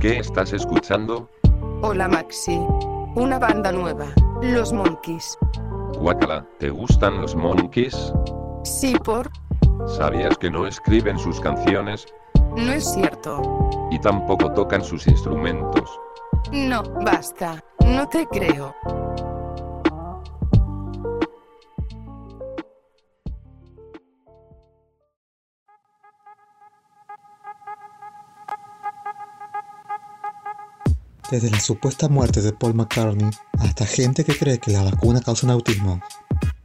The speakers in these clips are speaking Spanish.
¿Qué estás escuchando? Hola Maxi. Una banda nueva, Los Monkeys. Guacala, ¿te gustan los monkeys? Sí, por... ¿Sabías que no escriben sus canciones No es cierto. y tampoco tocan sus instrumentos? No, basta. No te creo. Desde la supuesta muerte de Paul McCartney hasta gente que cree que la vacuna causa un autismo.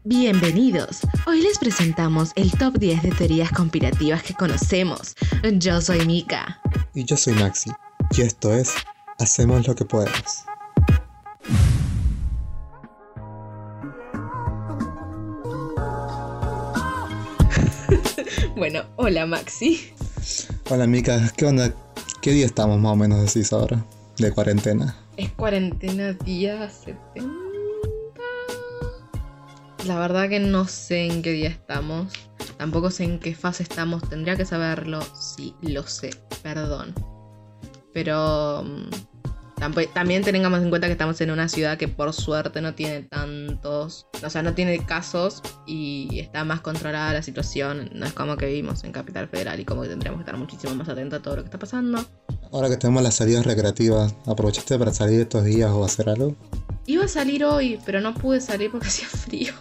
Bienvenidos. Hoy les presentamos el top 10 de teorías conspirativas que conocemos. Yo soy Mika. Y yo soy Maxi. Y esto es Hacemos lo que podemos. Bueno, hola Maxi. Hola Mika, ¿qué onda? ¿Qué día estamos más o menos decís ahora? De cuarentena. Es cuarentena día 70. La verdad que no sé en qué día estamos. Tampoco sé en qué fase estamos. Tendría que saberlo. Sí, lo sé. Perdón. Pero mm, también tengamos en cuenta que estamos en una ciudad que por suerte no tiene tantos. O sea, no tiene casos y está más controlada la situación. No es como que vivimos en Capital Federal y como que tendríamos que estar muchísimo más atentos a todo lo que está pasando. Ahora que tenemos las salidas recreativas, ¿aprovechaste para salir estos días o hacer algo? Iba a salir hoy, pero no pude salir porque hacía frío.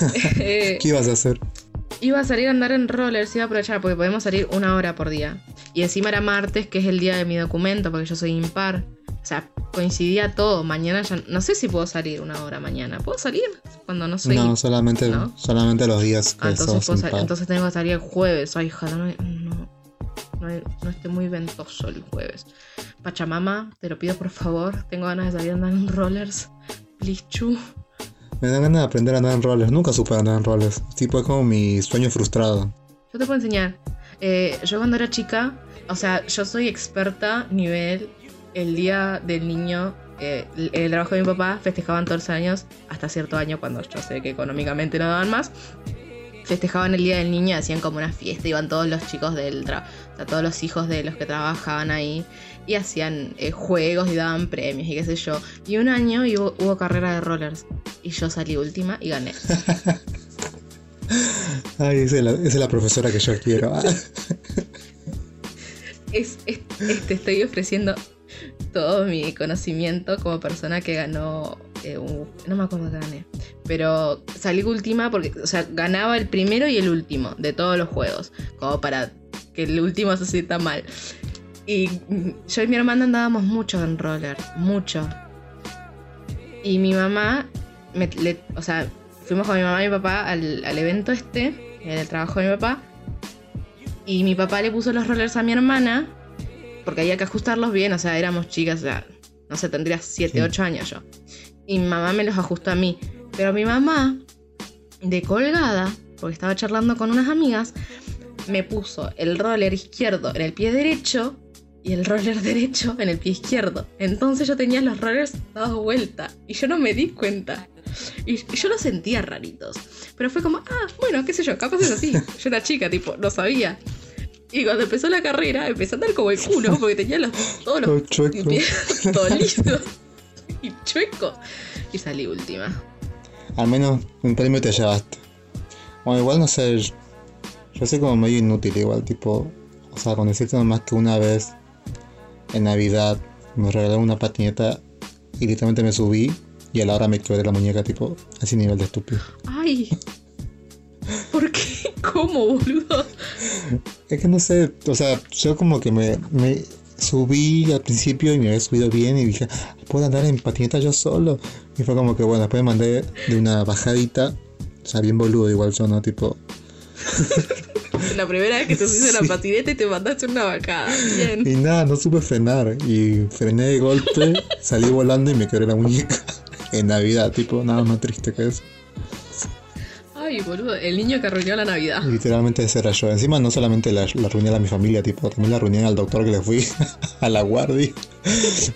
¿Qué ibas a hacer? iba a salir a andar en rollers, iba a aprovechar porque podemos salir una hora por día. Y encima era martes, que es el día de mi documento, porque yo soy impar. O sea, coincidía todo. Mañana ya no sé si puedo salir una hora mañana. ¿Puedo salir cuando no soy no, solamente, ¿no? solamente los días que Ah, entonces, puedo sal- entonces tengo que salir el jueves. Ay, ojalá no, no, no, no esté muy ventoso el jueves. Pachamama, te lo pido por favor. Tengo ganas de salir a andar en rollers. Please, chu. Me dan ganas de aprender a andar en rollers. Nunca supe andar en rollers. Tipo, es como mi sueño frustrado. Yo te puedo enseñar. Eh, yo cuando era chica, o sea, yo soy experta nivel el día del niño. eh, el, el trabajo de mi papá festejaban todos los años, hasta cierto año cuando yo sé que económicamente no daban más. Festejaban el día del niño, hacían como una fiesta, iban todos los chicos del trabajo, sea, todos los hijos de los que trabajaban ahí y hacían eh, juegos y daban premios y qué sé yo. Y un año hubo, hubo carrera de rollers y yo salí última y gané. Ay, esa es la, esa es la profesora que yo quiero. Es, es- es- te estoy ofreciendo todo mi conocimiento como persona que ganó. eh, un- no me acuerdo que gané. Pero salí última porque, o sea, ganaba el primero y el último de todos los juegos. Como para que el último se sienta mal. Y yo y mi hermana andábamos mucho en roller. Mucho. Y mi mamá, me- le- o sea, fuimos con mi mamá y mi papá al, al evento este, en el trabajo de mi papá. Y mi papá le puso los rollers a mi hermana, porque había que ajustarlos bien, o sea, éramos chicas, o sea, no sé, tendría 7, Sí. 8 años yo. Y mi mamá me los ajustó a mí. Pero mi mamá, de colgada, porque estaba charlando con unas amigas, me puso el roller izquierdo en el pie derecho y el roller derecho en el pie izquierdo. Entonces yo tenía los rollers dados vuelta y yo no me di cuenta. Y y yo los sentía raritos. Pero fue como, ah, bueno, qué sé yo, capaz es así. Yo era chica, tipo, no sabía. Y cuando empezó la carrera, empecé a andar como el culo, porque tenía los, todos Todo los pies todos lisos y chueco. Y salí última. Al menos un premio te llevaste. Bueno, igual no sé. Yo, soy como medio inútil, igual, tipo. O sea, con decirte nomás que una vez en Navidad me regalaron una patineta y literalmente me subí y a la hora me quebré la muñeca, tipo, así nivel de estúpido. Ay. ¿Por qué? ¿Cómo, boludo? Es que no sé, o sea, yo como que me, me subí al principio y me había subido bien y dije, puedo andar en patineta yo solo. Y fue como que bueno, después me mandé de una bajadita, o sea, bien boludo igual yo, ¿no? Tipo, La primera vez que te subiste Sí. una patineta y te mandaste una vacada. Bien. y nada, no supe frenar. Y frené de golpe, salí volando y me quebré la muñeca. En Navidad, tipo, nada más triste que eso. Ay, boludo, el niño que arruinó la Navidad. Literalmente ese era yo. Encima no solamente la, la arruiné a mi familia, tipo, también la arruiné al doctor que le fui, a la guardia.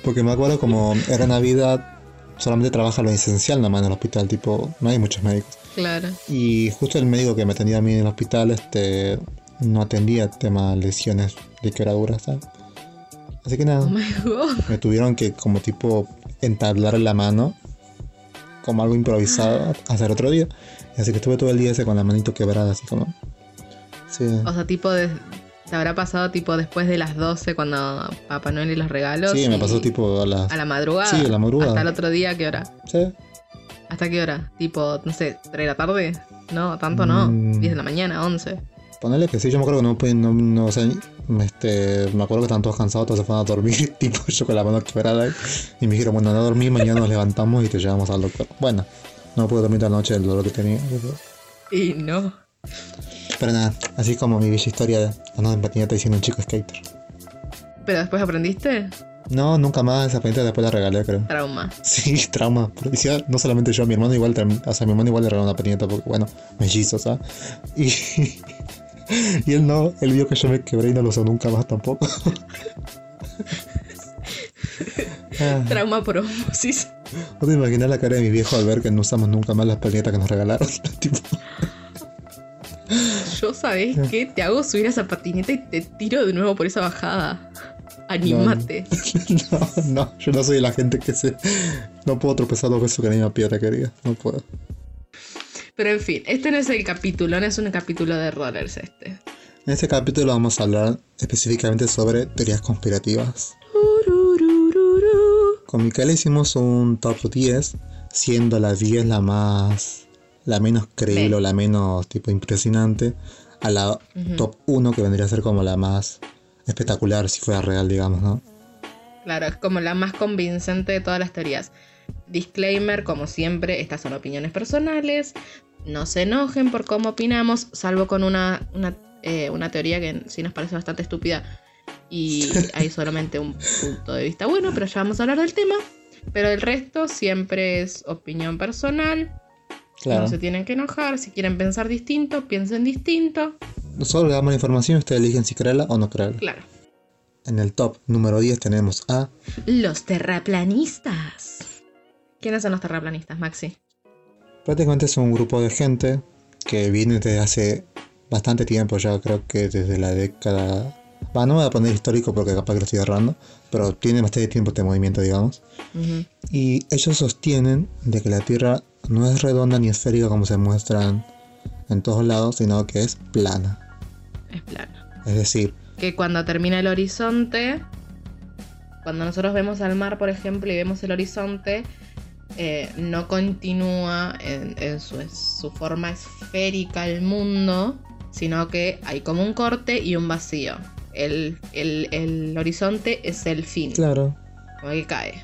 Porque me acuerdo como era Navidad, solamente trabaja lo esencial nada más en el hospital, tipo, no hay muchos médicos. Claro. Y justo el médico que me atendía a mí en el hospital, este, no atendía tema lesiones de quebraduras, ¿sabes? Así que nada, Oh me tuvieron que como tipo entablar la mano, como algo improvisado, hacer otro día. Así que estuve todo el día ese con la manito quebrada, así como... Sí. O sea, tipo de. ¿Te habrá pasado tipo después de las 12 cuando Papá Noel y los regalos? Sí, me y pasó tipo a las... A la madrugada. Sí, a la madrugada. Hasta el otro día, ¿a qué hora? Sí. ¿Hasta qué hora? Tipo, no sé, ¿3 de la tarde? No, tanto no. Mm. 10 de la mañana, 11. Ponele que sí, yo me acuerdo que no, no, no, sea, este, me acuerdo que estaban todos cansados, todos se fueron a dormir, tipo yo con la mano quebrada y me dijeron, bueno, no dormí, mañana nos levantamos y te llevamos al doctor. Bueno, no pude dormir toda la noche del dolor que tenía. Y no. Pero nada, así como mi bella historia de andando en patineta y siendo un chico skater. ¿Pero después aprendiste? No, nunca más esa patineta después la regalé, creo. Trauma. Sí, trauma. No solamente yo, mi hermano igual, o sea, mi hermano igual le regaló una patineta porque, bueno, mellizos, ¿sabes? Y, y él no, él vio que yo me quebré y no lo usó nunca más tampoco. Ah, Trauma por osmosis. ¿No te imaginas la cara de mi viejo al ver que no usamos nunca más las patinetas que nos regalaron? Tipo, Yo, ¿sabes qué? Te hago subir a esa patineta y te tiro de nuevo por esa bajada. Animate. no, no, yo no soy la gente que se... No puedo tropezar dos veces con la misma piedra, querida. No puedo. Pero en fin, este no es el capítulo, no es un capítulo de rollers este. En este capítulo vamos a hablar específicamente sobre teorías conspirativas. Con Micaela hicimos un top 10, siendo la 10 la más. la menos creíble o la menos tipo impresionante, a la top 1 que vendría a ser como la más espectacular si fuera real, digamos, ¿no? Claro, es como la más convincente de todas las teorías. Disclaimer, como siempre, estas son opiniones personales. No se enojen por cómo opinamos, salvo con una, una, eh, una teoría que sí nos parece bastante estúpida. Y hay solamente un punto de vista bueno, pero ya vamos a hablar del tema. Pero el resto siempre es opinión personal. Claro. No se tienen que enojar. Si quieren pensar distinto, piensen distinto. Nosotros le damos la información, ustedes eligen si creerla o no creerla. Claro. En el top número 10 tenemos a Los terraplanistas. ¿Quiénes son los terraplanistas, Maxi? Prácticamente es un grupo de gente que viene desde hace bastante tiempo ya, creo que desde la década... Va, no me voy a poner histórico porque capaz que lo estoy agarrando, pero tiene bastante tiempo este movimiento, digamos. Ujú. Y ellos sostienen de que la Tierra no es redonda ni esférica como se muestran en todos lados, sino que es plana. Es plano. Es decir, que cuando termina el horizonte, cuando nosotros vemos al mar, por ejemplo, y vemos el horizonte, eh, no continúa en, en su, su forma esférica el mundo, sino que hay como un corte y un vacío. El, el- el horizonte es el fin, claro. como que cae.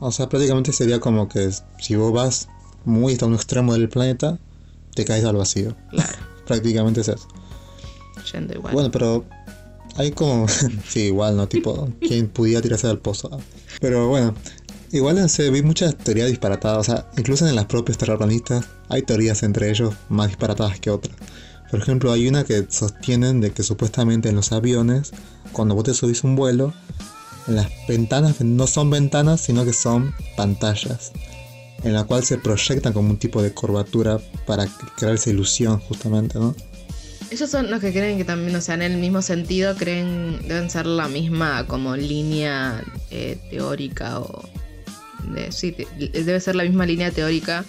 O sea, prácticamente sería como que si vos vas muy hasta un extremo del planeta, te caes al vacío. Claro, Prácticamente es eso. yendo igual. Bueno, pero hay como. sí, igual, ¿no? Tipo, quien pudiera tirarse del pozo. Pero bueno, igual en se vi muchas teorías disparatadas. O sea, incluso en las propias terraplanistas hay teorías entre ellos más disparatadas que otras. Por ejemplo, hay una que sostienen de que supuestamente en los aviones, cuando vos te subís un vuelo, las ventanas no son ventanas, sino que son pantallas. En la cual se proyectan como un tipo de curvatura para crear esa ilusión, justamente, ¿no? Ellos son los que creen que también, o sea, en el mismo sentido, creen deben ser la misma como línea eh, teórica o de, sí, te- debe ser la misma línea teórica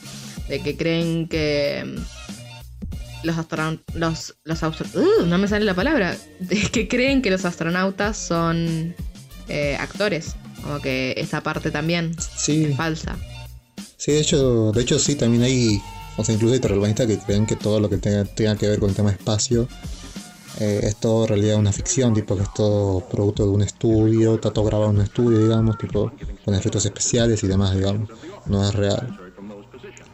de que creen que mm, los astronautas, los, los ¡Uh! no me sale la palabra, de que creen que los astronautas son eh, actores, como que esa parte también Sí, es falsa. Sí, de hecho, de hecho sí, también hay, o sea, incluso hay terraplanistas que creen que todo lo que tenga, que ver con el tema espacio eh, es todo realidad una ficción, tipo que es todo producto de un estudio, está todo grabado en un estudio, digamos, tipo con efectos especiales y demás, digamos, no es real.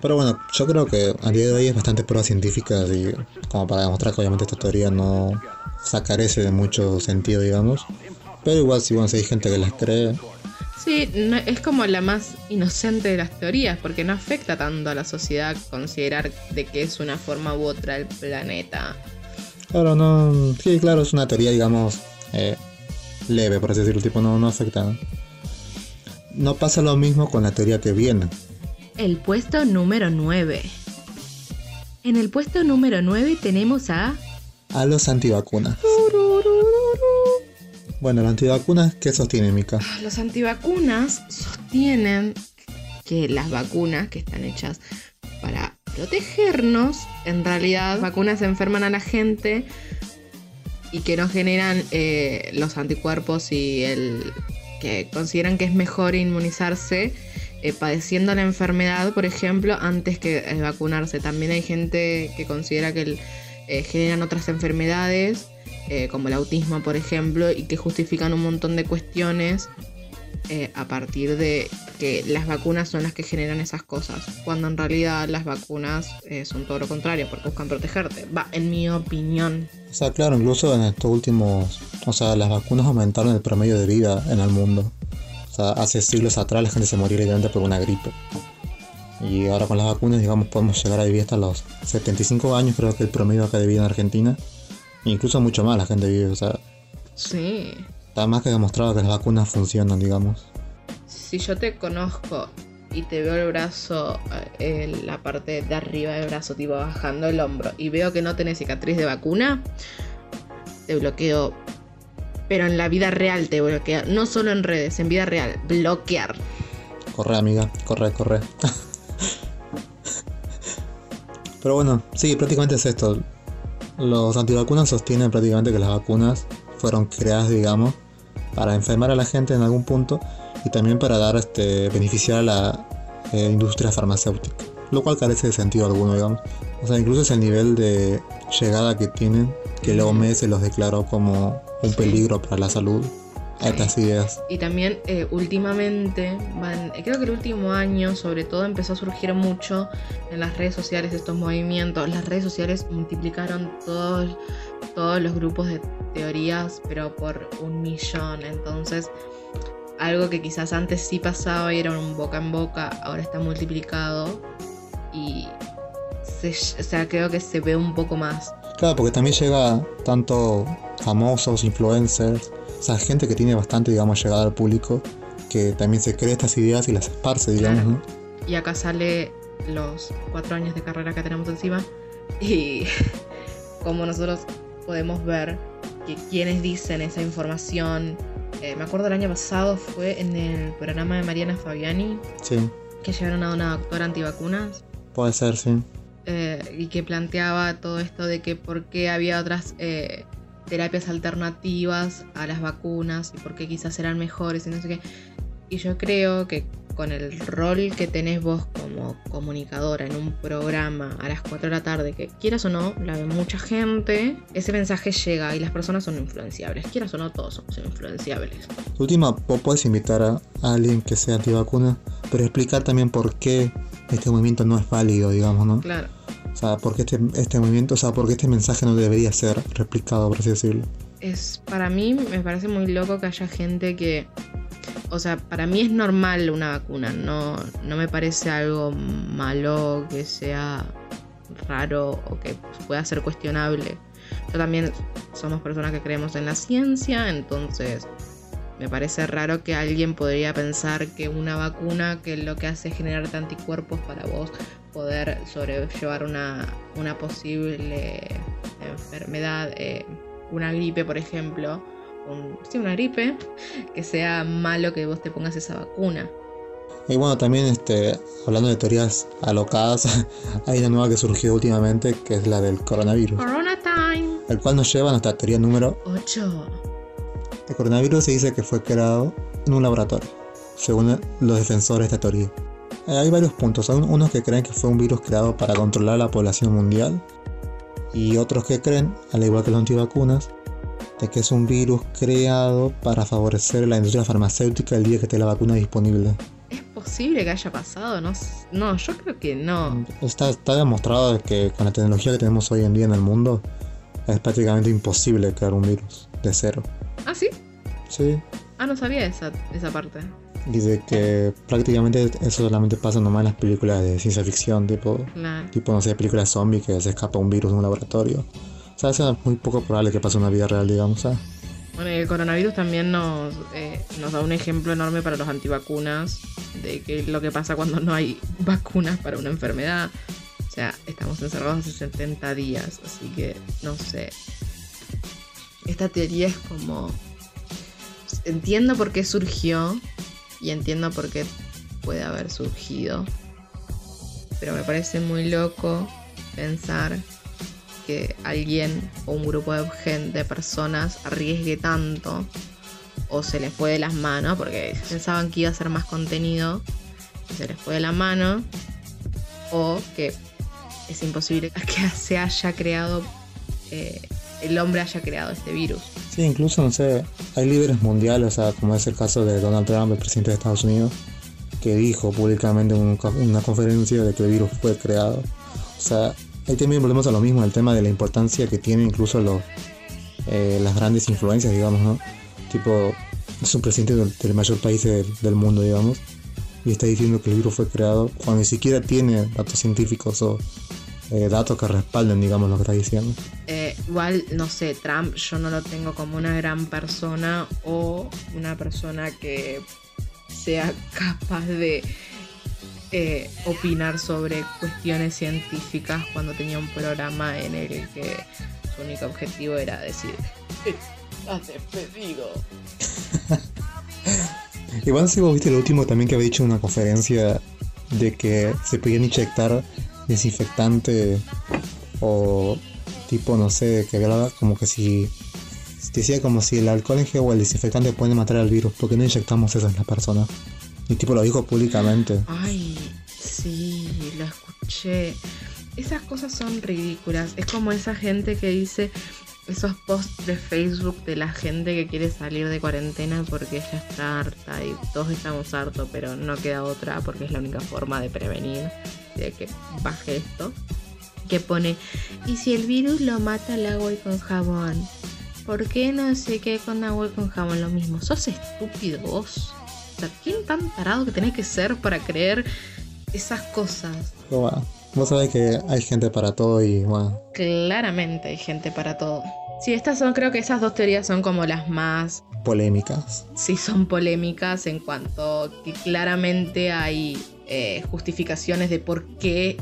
Pero bueno, yo creo que a día de hoy es bastante prueba científica y como para demostrar que obviamente esta teoría no o carece de mucho sentido, digamos. Pero igual si bueno, si hay gente que las cree, Sí, no- es como la más inocente de las teorías, porque no afecta tanto a la sociedad considerar de que es una forma u otra el planeta. Claro, no. Sí, claro, es una teoría, digamos, eh, leve, por así decirlo, tipo, no, no afecta. ¿no? No pasa lo mismo con la teoría que viene. El puesto número 9. En el puesto número 9 tenemos a... A los antivacunas. Bueno, las antivacunas, ¿qué sostiene, Mica? Los antivacunas sostienen que las vacunas que están hechas para protegernos, en realidad vacunas enferman a la gente y que no generan eh, los anticuerpos y el que consideran que es mejor inmunizarse eh, padeciendo la enfermedad, por ejemplo, antes que eh, vacunarse. También hay gente que considera que generan otras enfermedades, como el autismo, por ejemplo, y que justifican un montón de cuestiones a partir de que las vacunas son las que generan esas cosas, cuando en realidad las vacunas eh, son todo lo contrario, porque buscan protegerte. Va, en mi opinión. O sea, claro, incluso en estos últimos, o sea, las vacunas aumentaron el promedio de vida en el mundo. O sea, hace siglos atrás la gente se moría literalmente por una gripe. Y ahora con las vacunas, digamos, podemos llegar a vivir hasta los 75 años, creo que el promedio acá de vida en Argentina. Incluso mucho más la gente vive, o sea. Sí. Está más que demostrado que las vacunas funcionan, digamos si yo te conozco y te veo el brazo, eh, la parte de arriba del brazo, tipo bajando el hombro, y veo que no tenés cicatriz de vacuna, te bloqueo. Pero en la vida real te bloqueo. No solo en redes, en vida real. Bloquear. Corre, amiga. Corre, corre. Pero bueno, sí, prácticamente es esto. Los antivacunas sostienen prácticamente que las vacunas fueron creadas, digamos, para enfermar a la gente en algún punto y también para dar este beneficiar a la eh, industria farmacéutica, lo cual carece de sentido alguno, digamos. O sea, incluso es el nivel de llegada que tienen que la OMS los declaró como un peligro para la salud a estas ideas. Y también eh, últimamente, van, creo que el último año sobre todo empezó a surgir mucho en las redes sociales estos movimientos. Las redes sociales multiplicaron todos, todos los grupos de teorías, pero por un millón. Entonces algo que quizás antes sí pasaba y era un boca en boca, ahora está multiplicado y se, o sea, creo que se ve un poco más. Claro, porque también llega tanto famosos, influencers, o sea, gente que tiene bastante, digamos, llegada al público, que también se cree estas ideas y las esparce, digamos. Y acá sale los cuatro años de carrera que tenemos encima y como nosotros podemos ver que quienes dicen esa información eh, me acuerdo el año pasado fue en el programa de Mariana Fabiani. Sí. Que llevaron a una doctora antivacunas. Puede ser, sí. Eh, y que planteaba todo esto de que por qué había otras eh, terapias alternativas a las vacunas y por qué quizás eran mejores y no sé qué. Y yo creo que con el rol que tenés vos como comunicadora en un programa a las 4 de la tarde, que quieras o no, la ve mucha gente, ese mensaje llega y las personas son influenciables. Quieras o no, todos somos influenciables. Última, puedes invitar a alguien que sea antivacuna, pero explicar también por qué este movimiento no es válido, digamos, ¿no? Claro. Sea, por qué este, este movimiento, o sea, por qué este mensaje no debería ser replicado, por así decirlo. Es, para mí me parece muy loco que haya gente que o sea, para mí es normal una vacuna, no, no me parece algo malo que sea raro o que pueda ser cuestionable. Yo también somos personas que creemos en la ciencia, entonces me parece raro que alguien podría pensar que una vacuna que lo que hace es generarte anticuerpos para vos poder sobrellevar una, una posible enfermedad, eh, una gripe por ejemplo, una gripe, que sea malo que vos te pongas esa vacuna. Y bueno, también este, hablando de teorías alocadas, hay una nueva que surgió últimamente, que es la del coronavirus. Corona time. El cual nos lleva a nuestra teoría número 8. El coronavirus se dice que fue creado en un laboratorio, según los defensores de esta teoría. Eh, hay varios puntos, hay unos que creen que fue un virus creado para controlar la población mundial, y otros que creen, al igual que los antivacunas, de que es un virus creado para favorecer la industria farmacéutica el día que esté la vacuna disponible. ¿Es posible que haya pasado? No, no yo creo que no. Está, está demostrado que con la tecnología que tenemos hoy en día en el mundo es prácticamente imposible crear un virus de cero. ¿Ah, sí? Sí. Ah, no sabía esa, esa parte. Dice que prácticamente eso solamente pasa nomás en las películas de ciencia ficción, tipo, tipo no sé, películas zombies que se escapa un virus de un laboratorio. O sea, es muy poco probable que pase una vida real, digamos. ¿sabes? Bueno, el coronavirus también nos, eh, nos da un ejemplo enorme para los antivacunas de que lo que pasa cuando no hay vacunas para una enfermedad. O sea, estamos encerrados hace 70 días, así que no sé. Esta teoría es como entiendo por qué surgió y entiendo por qué puede haber surgido. Pero me parece muy loco pensar que alguien o un grupo de gente, de personas arriesgue tanto o se les fue de las manos porque pensaban que iba a ser más contenido se les fue de la mano o que es imposible que se haya creado eh, el hombre haya creado este virus. Sí, incluso, no sé, hay líderes mundiales, o sea, como es el caso de Donald Trump, el presidente de Estados Unidos, que dijo públicamente en una conferencia de que el virus fue creado. O sea, ahí también volvemos a lo mismo, el tema de la importancia que tienen incluso los, eh, las grandes influencias, digamos, ¿no? Tipo, es un presidente del, mayor país del, mundo, digamos, y está diciendo que el virus fue creado cuando ni siquiera tiene datos científicos o eh, datos que respalden, digamos, lo que está diciendo. Eh, igual, no sé, Trump yo no lo tengo como una gran persona o una persona que sea capaz de eh, opinar sobre cuestiones científicas cuando tenía un programa en el que su único objetivo era decir, estás despedido. Igual si vos viste el último también que había dicho en una conferencia de que se podían inyectar desinfectante o tipo, no sé, que hablaba como que si decía como si el alcohol en gel o el desinfectante pueden matar al virus, porque no inyectamos eso en la persona? Y tipo lo dijo públicamente. Ay, sí, lo escuché. Esas cosas son ridículas. Es como esa gente que dice esos posts de Facebook de la gente que quiere salir de cuarentena porque ya está harta y todos estamos hartos, pero no queda otra porque es la única forma de prevenir de que baje esto. Que pone, y si el virus lo mata al agua y con jabón, ¿por qué no sé qué con agua y con jabón lo mismo? ¿Sos estúpido vos? O sea, ¿quién tan parado que tenés que ser para creer esas cosas? Vos sabés que hay gente para todo y bueno. Claramente hay gente para todo. Sí, estas son, creo que esas dos teorías son como las más polémicas. Sí, son polémicas en cuanto que claramente hay eh, justificaciones de por qué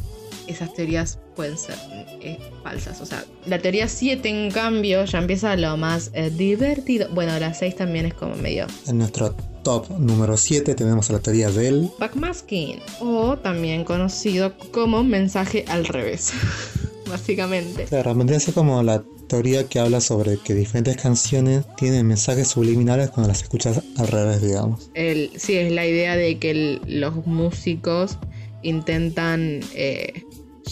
esas teorías pueden ser eh, falsas. O sea, la teoría 7, en cambio, ya empieza lo más eh, divertido. Bueno, la 6 también es como medio. En nuestro top número 7 tenemos la teoría del backmasking, o también conocido como mensaje al revés, básicamente. Claro, vendría a como la teoría que habla sobre que diferentes canciones tienen mensajes subliminales cuando las escuchas al revés, digamos. El, sí, es la idea de que los músicos intentan eh,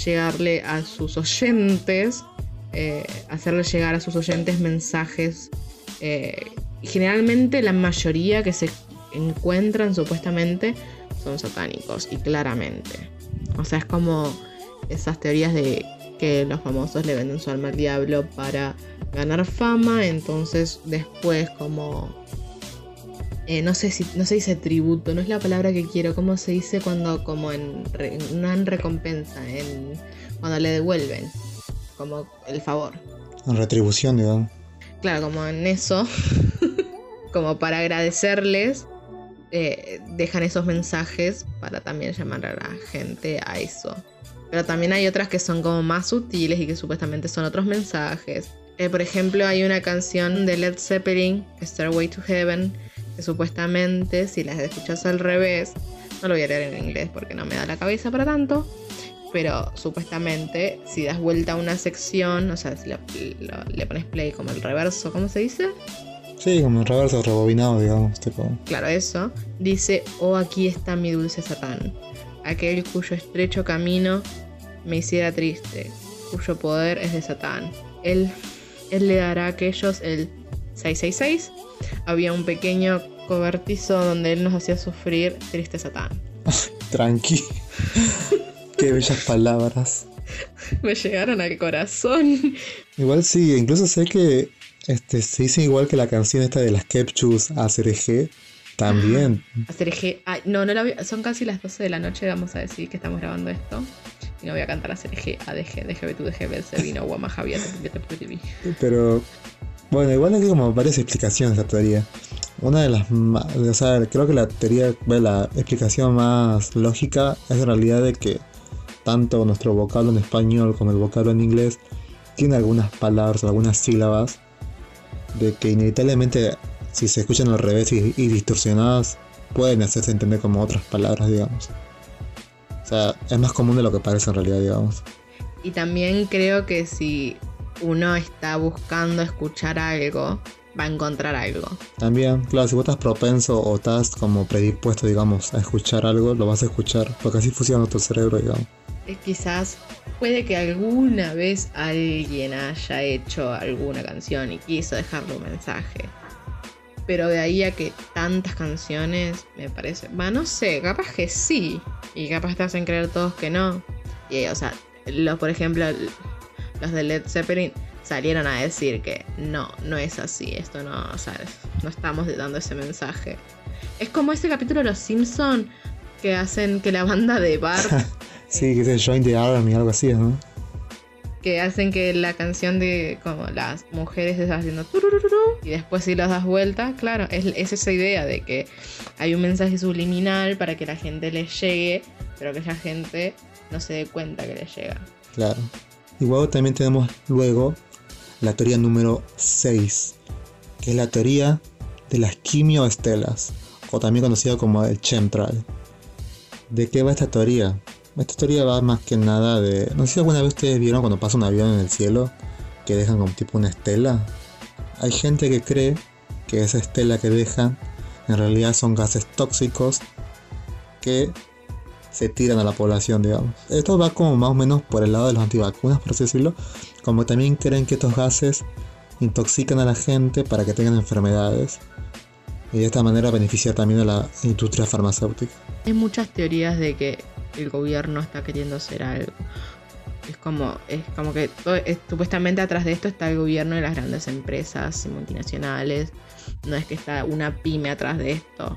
llegarle a sus oyentes, eh, hacerle llegar a sus oyentes mensajes. Eh, generalmente la mayoría que se encuentran supuestamente son satánicos y claramente. O sea, es como esas teorías de que los famosos le venden su alma al diablo para ganar fama, entonces después como eh, no sé si no se dice tributo, no es la palabra que quiero, ¿cómo se dice cuando como en, no en recompensa, en cuando le devuelven como el favor? En retribución, digamos. Claro, como en eso, como para agradecerles eh, dejan esos mensajes para también llamar a la gente a eso. Pero también hay otras que son como más sutiles y que supuestamente son otros mensajes. Eh, por ejemplo, hay una canción de Led Zeppelin, Stairway to Heaven, que supuestamente, si las escuchas al revés, no lo voy a leer en inglés porque no me da la cabeza para tanto, pero supuestamente, si das vuelta a una sección, o sea, si le pones play como el reverso, ¿cómo se dice? Sí, como el reverso rebobinado, digamos. Tipo. Claro, eso. Dice, oh, aquí está mi dulce Satán, aquel cuyo estrecho camino me hiciera triste, cuyo poder es de Satán. Él, él le dará a aquellos el 666. Había un pequeño cobertizo donde él nos hacía sufrir triste Satán. Tranqui. Qué bellas palabras. Me llegaron al corazón. Igual sí, incluso sé que este, se dice igual que la canción esta de las Kepchus a CRG. También. A CRG. no, no la vi, son casi las 12 de la noche, vamos a decir que estamos grabando esto. No voy a cantar a CRG, ADG, DGB, DGB, Servino, Guama, Javier, Pero, bueno, igual hay como varias explicaciones de la teoría. Una de las más, o sea, creo que la teoría, la explicación más lógica es en realidad de que tanto nuestro vocablo en español como el vocablo en inglés tiene algunas palabras, algunas sílabas de que inevitablemente si se escuchan al revés y, y distorsionadas, pueden hacerse entender como otras palabras, digamos. O sea, es más común de lo que parece en realidad, digamos. Y también creo que si uno está buscando escuchar algo, va a encontrar algo. También, claro, si vos estás propenso o estás como predispuesto, digamos, a escuchar algo, lo vas a escuchar, porque así funciona tu cerebro, digamos. Eh, quizás puede que alguna vez alguien haya hecho alguna canción y quiso dejarle un mensaje. Pero de ahí a que tantas canciones, me parece. Va, no sé, capaz que sí. Y capaz te hacen creer todos que no. Y, o sea, los, por ejemplo, los de Led Zeppelin salieron a decir que no, no es así. Esto no, o sea, no estamos dando ese mensaje. Es como ese capítulo de Los Simpson que hacen que la banda de Bart Sí, que es Join the Army, algo así, ¿no? Que hacen que la canción de como las mujeres esté haciendo y después si las das vuelta, claro, es, es esa idea de que hay un mensaje subliminal para que la gente le llegue, pero que la gente no se dé cuenta que le llega. Claro. Igual también tenemos luego la teoría número 6, que es la teoría de las quimioestelas, o también conocida como el chemtrail. ¿De qué va esta teoría? Esta teoría va más que nada de... No sé si alguna vez ustedes vieron cuando pasa un avión en el cielo, que dejan como tipo una estela. Hay gente que cree que esa estela que dejan en realidad son gases tóxicos que se tiran a la población, digamos. Esto va como más o menos por el lado de los antivacunas, por así decirlo. Como también creen que estos gases intoxican a la gente para que tengan enfermedades. Y de esta manera beneficia también a la industria farmacéutica. Hay muchas teorías de que el gobierno está queriendo hacer algo. Es como, es como que supuestamente atrás de esto está el gobierno y las grandes empresas y multinacionales. No es que está una pyme atrás de esto.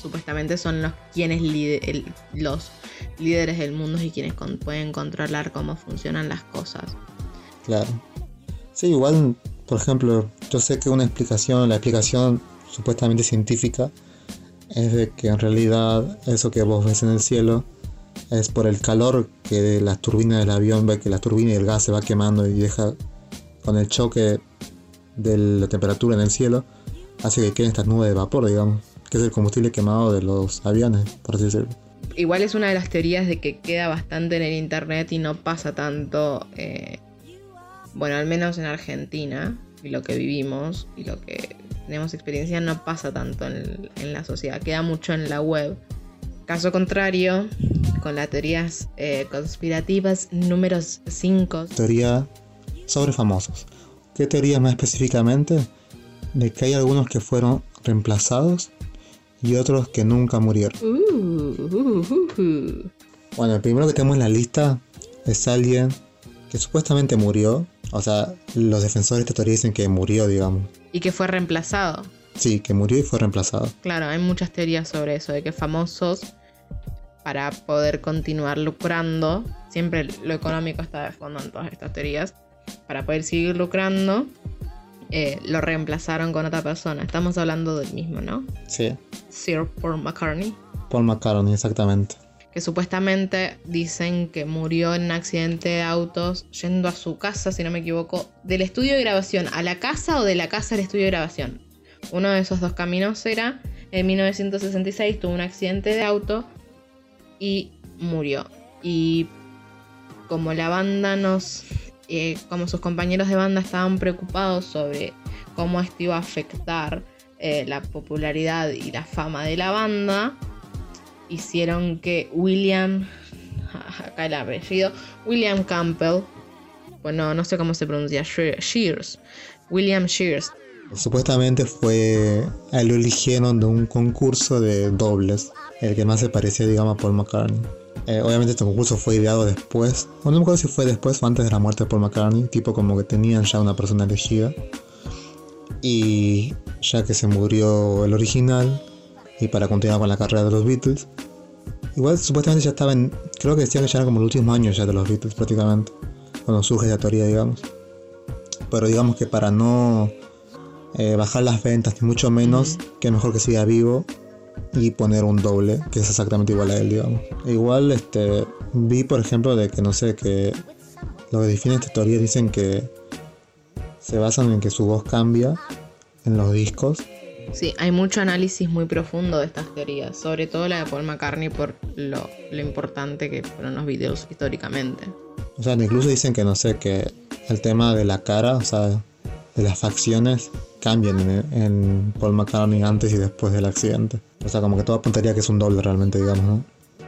Supuestamente son los quienes los líderes del mundo y quienes pueden controlar cómo funcionan las cosas. Claro. Sí, igual, por ejemplo, yo sé que una explicación, la explicación supuestamente científica, es de que en realidad eso que vos ves en el cielo es por el calor que las turbinas del avión ve que la turbina y el gas se va quemando y deja con el choque de la temperatura en el cielo, hace que queden estas nubes de vapor, digamos, que es el combustible quemado de los aviones, por así decirlo. Igual es una de las teorías de que queda bastante en el internet y no pasa tanto, eh, bueno, al menos en Argentina, y lo que vivimos y lo que tenemos experiencia no pasa tanto en la sociedad, queda mucho en la web. Caso contrario, con las teorías eh, conspirativas número 5, teoría sobre famosos. ¿Qué teoría más específicamente? De que hay algunos que fueron reemplazados y otros que nunca murieron. Bueno, el primero que tenemos en la lista es alguien que supuestamente murió. O sea, los defensores de esta teoría dicen que murió, digamos. y que fue reemplazado. Sí, que murió y fue reemplazado. Claro, hay muchas teorías sobre eso, de que famosos, para poder continuar lucrando, siempre lo económico está de fondo en todas estas teorías, para poder seguir lucrando, eh, lo reemplazaron con otra persona. Estamos hablando del mismo, ¿no? Sí, Sir Paul McCartney, Paul McCartney, exactamente. que supuestamente dicen que murió en un accidente de autos yendo a su casa, si no me equivoco, del estudio de grabación a la casa o de la casa al estudio de grabación. Uno de esos dos caminos era, en 1966 tuvo un accidente de auto y murió. Y como la banda nos, eh, como sus compañeros de banda estaban preocupados sobre cómo esto iba a afectar eh, la popularidad y la fama de la banda, hicieron que William, acá el apellido, William Campbell, bueno, no sé cómo se pronuncia, She- Shears, William Shears, Supuestamente fue. A él de un concurso de dobles. El que más se parecía, digamos, a Paul McCartney. Eh, obviamente este concurso fue ideado después. Bueno, no me acuerdo si fue después o antes de la muerte de Paul McCartney. Tipo como que tenían ya una persona elegida. Y ya que se murió el original. Y para continuar con la carrera de los Beatles. Igual supuestamente ya estaba en. Creo que decían que ya eran como los últimos años ya de los Beatles prácticamente. Cuando surge esa teoría, digamos. Pero digamos que para no eh, bajar las ventas, ni mucho menos, que mejor que siga vivo y poner un doble, que es exactamente igual a él, digamos. Igual, este, vi, por ejemplo, de que no sé, que lo que define esta teoría dicen que se basan en que su voz cambia en los discos Sí, hay mucho análisis muy profundo de estas teorías, sobre todo la de Paul McCartney por lo, lo importante que fueron los videos históricamente. O sea, incluso dicen que no sé, que el tema de la cara, o sea, de las facciones, cambian en, Paul McCartney antes y después del accidente. O sea, como que todo apuntaría que es un doble realmente, digamos, ¿no?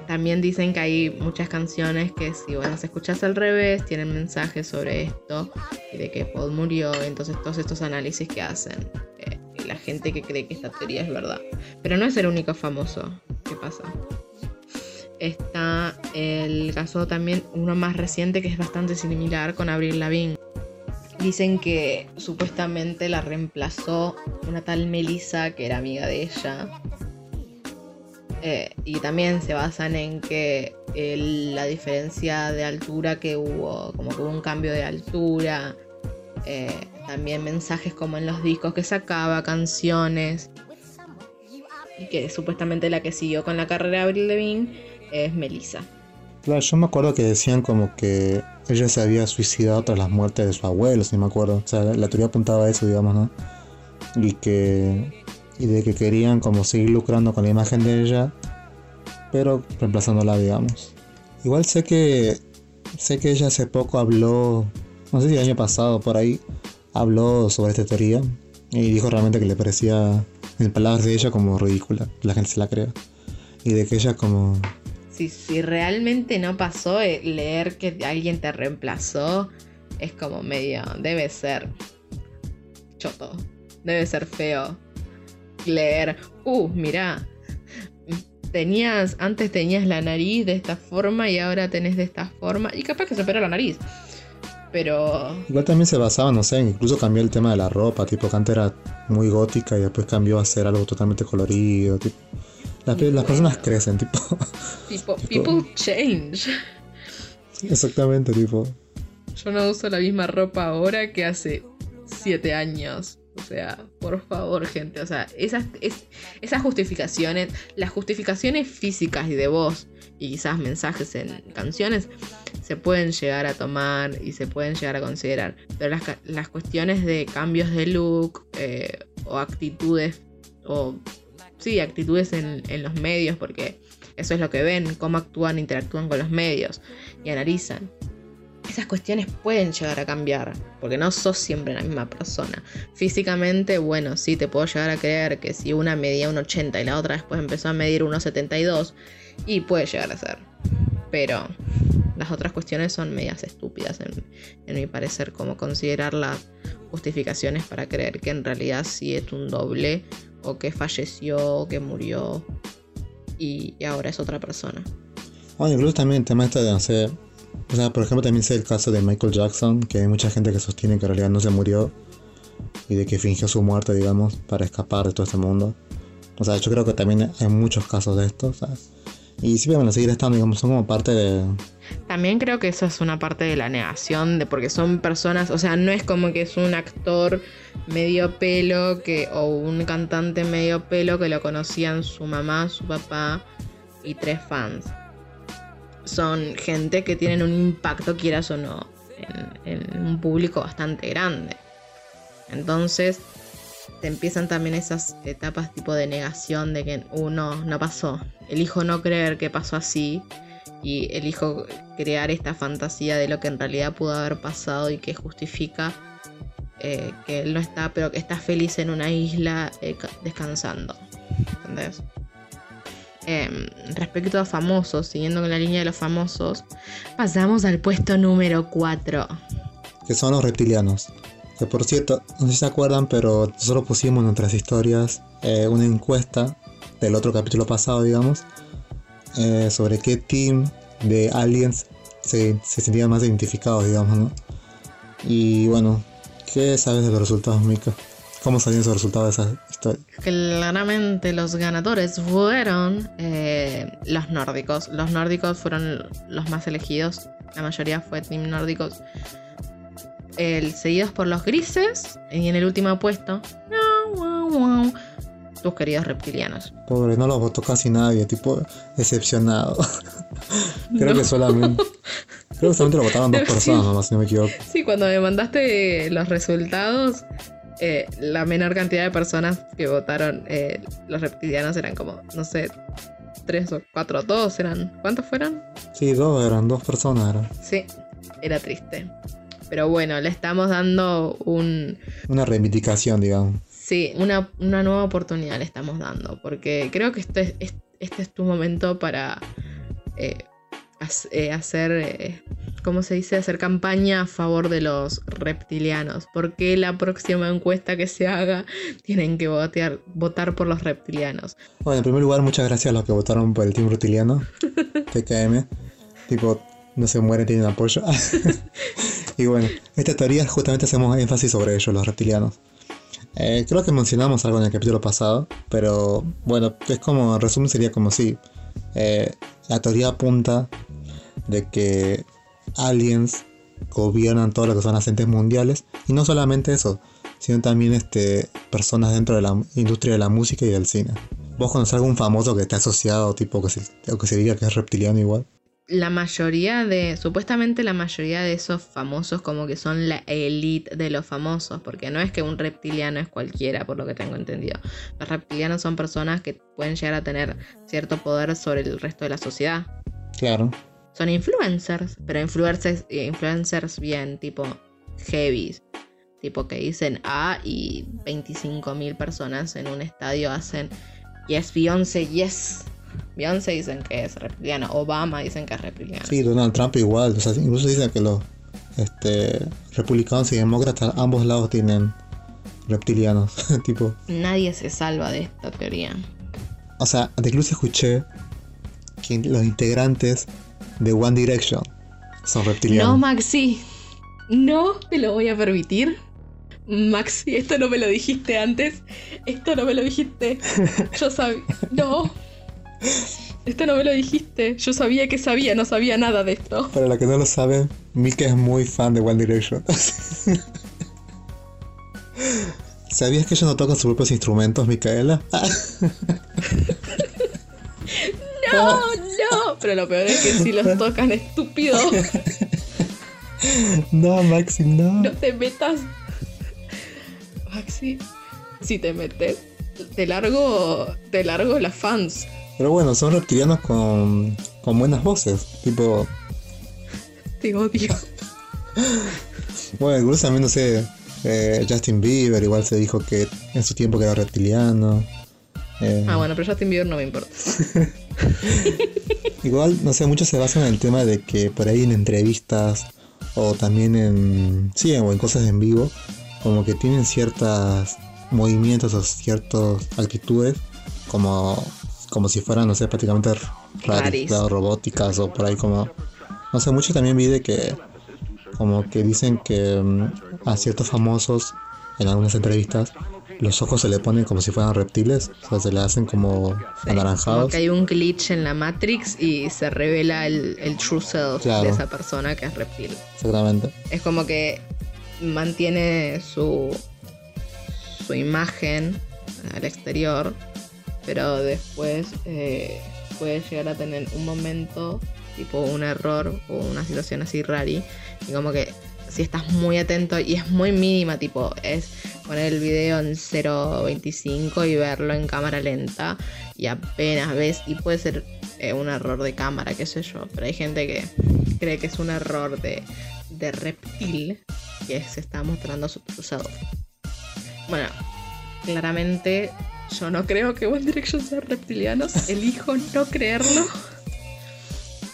También dicen que hay muchas canciones que si vos las escuchas al revés tienen mensajes sobre esto y de que Paul murió, entonces todos estos análisis que hacen. eh, la gente que cree que esta teoría es verdad. Pero no es el único famoso que pasa. Está el caso también, uno más reciente que es bastante similar con Avril Lavigne. Dicen que supuestamente la reemplazó una tal Melissa que era amiga de ella. Eh, y también se basan en que el- la diferencia de altura que hubo, como que hubo un cambio de altura. eh, también mensajes como en los discos que sacaba, canciones. Y que supuestamente la que siguió con la carrera de Avril Lavigne es Melissa. Claro, yo me acuerdo que decían como que ella se había suicidado tras las muertes de su abuelo, si me acuerdo. O sea, la teoría apuntaba a eso, digamos, ¿no? Y que. Y de que querían como seguir lucrando con la imagen de ella, pero reemplazándola, digamos. Igual sé que. Sé que ella hace poco habló. No sé si el año pasado por ahí. Habló sobre esta teoría. Y dijo realmente que le parecía. En palabras de ella como ridícula. La gente se la crea. Y de que ella como. Si, si realmente no pasó, eh, leer que alguien te reemplazó es como medio. Debe ser choto. Debe ser feo. Leer. Uh, mirá. Tenías. Antes tenías la nariz de esta forma y ahora tenés de esta forma. Y capaz que se operó la nariz. Pero. Igual también se basaba, no sé, incluso cambió el tema de la ropa, tipo que antes era muy gótica y después cambió a ser algo totalmente colorido, tipo. Las, pe- las personas crecen, tipo. Tipo, people change. Exactamente, tipo. Yo no uso la misma ropa ahora que hace siete años. O sea, por favor, gente. O sea, esas, es- esas justificaciones, las justificaciones físicas y de voz y quizás mensajes en canciones se pueden llegar a tomar y se pueden llegar a considerar. Pero las, las cuestiones de cambios de look eh, o actitudes, o sí, actitudes en, en los medios, porque eso es lo que ven, cómo actúan, interactúan con los medios y analizan esas cuestiones pueden llegar a cambiar, porque no sos siempre la misma persona. Físicamente, bueno, sí te puedo llegar a creer que si una medía un 80 y la otra después empezó a medir 1,72, y puede llegar a ser. Pero las otras cuestiones son medias estúpidas, en, en mi parecer, como considerar las justificaciones para creer que en realidad sí es un doble, o que falleció, o que murió, y, ahora es otra persona. Bueno, incluso también el tema este de, no sé. O sea, por ejemplo, también sé el caso de Michael Jackson, que hay mucha gente que sostiene que en realidad no se murió y de que fingió su muerte, digamos, para escapar de todo este mundo. O sea, yo creo que también hay muchos casos de esto, ¿sabes? Y siempre van a seguir estando, digamos, son como parte de, También creo que eso es una parte de la negación, de porque son personas, o sea, no es como que es un actor medio pelo que, o un cantante medio pelo que lo conocían su mamá, su papá y tres fans. Son gente que tienen un impacto, quieras o no, en, un público bastante grande. Entonces, te empiezan también esas etapas tipo de negación de que uno no pasó. Elijo no creer que pasó así y elijo crear esta fantasía de lo que en realidad pudo haber pasado y que justifica eh, que él no está, pero que está feliz en una isla eh, ca- descansando. ¿Entendés? Em, respecto a famosos, siguiendo con la línea de los famosos, pasamos al puesto número 4. que son los reptilianos. Que por cierto, no sé si se acuerdan, pero nosotros pusimos en nuestras historias eh, una encuesta del otro capítulo pasado, digamos, eh, sobre qué team de aliens se, se sentían más identificados, digamos, ¿no? Y bueno, ¿qué sabes de los resultados, Mika? ¿Cómo salieron esos resultados de esa historia? Claramente los ganadores fueron eh, los nórdicos. Los nórdicos fueron los más elegidos. La mayoría fue team nórdicos. Seguidos por los grises. Y en el último puesto. Tus queridos reptilianos. Pobre, no los votó casi nadie, tipo, decepcionado. Creo No. que solamente. Creo que solamente lo votaron dos Sí. personas nomás, si no me equivoco. Sí, cuando me mandaste los resultados, eh, la menor cantidad de personas que votaron eh, los reptilianos eran como, no sé, tres o cuatro, dos eran. ¿Cuántos fueron? Sí, dos eran, dos personas eran. Sí, era triste. Pero bueno, le estamos dando un... Una reivindicación, digamos. Sí, una, una nueva oportunidad le estamos dando. Porque creo que este, es- este es tu momento para eh, eh, hacer, eh, ¿cómo se dice? Hacer campaña a favor de los reptilianos. Porque la próxima encuesta que se haga tienen que votar, votar por los reptilianos. Bueno, en primer lugar, muchas gracias a los que votaron por el Team Reptiliano, TKM. Tipo, no se mueren, tienen apoyo. y bueno, esta teoría justamente hacemos énfasis sobre ellos, los reptilianos. Eh, creo que mencionamos algo en el capítulo pasado, pero bueno, es como, en resumen sería como si eh, la teoría apunta de que aliens gobiernan todo lo que son las mundiales, y no solamente eso, sino también este, personas dentro de la industria de la música y del cine. ¿Vos conocés algún famoso que esté asociado, tipo, que se, o que se diga que es reptiliano igual? La mayoría de, supuestamente la mayoría de esos famosos como que son la elite de los famosos, porque no es que un reptiliano es cualquiera, por lo que tengo entendido. Los reptilianos son personas que pueden llegar a tener cierto poder sobre el resto de la sociedad. Claro. Son influencers, pero influencers, influencers bien, tipo heavy. Tipo que dicen A y 25.000 personas en un estadio hacen Yes, Beyoncé, yes. Beyoncé dicen que es reptiliano. Obama dicen que es reptiliano. Sí, Donald Trump igual. O sea, incluso dicen que los este, republicanos y demócratas, ambos lados tienen reptilianos. tipo, Nadie se salva de esta teoría. o sea, incluso escuché que los integrantes de One Direction son No, reptilianos. Maxi. No te lo voy a permitir. Maxi, esto no me lo dijiste antes. Esto no me lo dijiste. Yo sabía. No. Esto no me lo dijiste. Yo sabía que sabía, no sabía nada de esto. Para los que no lo saben, Mika es muy fan de One Direction. ¿Sabías que ellos no tocan sus propios instrumentos, Micaela? No, no. Pero lo peor es que si los tocan, estúpido. no, Maxi, no. No te metas. Maxi, si te metes, te largo, te largo las fans. Pero bueno, son reptilianos con, con buenas voces. Tipo, Te odio. bueno, incluso también, no sé, eh, Justin Bieber igual se dijo que en su tiempo que era reptiliano. Eh, Ah, bueno, pero Justin Bieber no me importa. Igual, no sé, muchos se basan en el tema de que por ahí en entrevistas o también en, sí, o en cosas en vivo, como que tienen ciertos movimientos o ciertas actitudes como, como si fueran, no sé, prácticamente claro, robóticas o por ahí como, no sé, muchos también vi de que como que dicen que mm, a ciertos famosos en algunas entrevistas los ojos se le ponen como si fueran reptiles, o sea, se le hacen como Sí, Como anaranjados. que hay un glitch en la Matrix y se revela el, el true self Claro. de esa persona que es reptil. Exactamente. Es como que mantiene su, su imagen al exterior, pero después eh, puede llegar a tener un momento, tipo un error o una situación así rari, y como que si estás muy atento y es muy mínima, tipo es poner el video en 0.25 y verlo en cámara lenta y apenas ves y puede ser eh, un error de cámara, qué sé yo, pero hay gente que cree que es un error de, de reptil que se está mostrando su self. Bueno, claramente yo no creo que One Direction sea reptilianos, elijo no creerlo.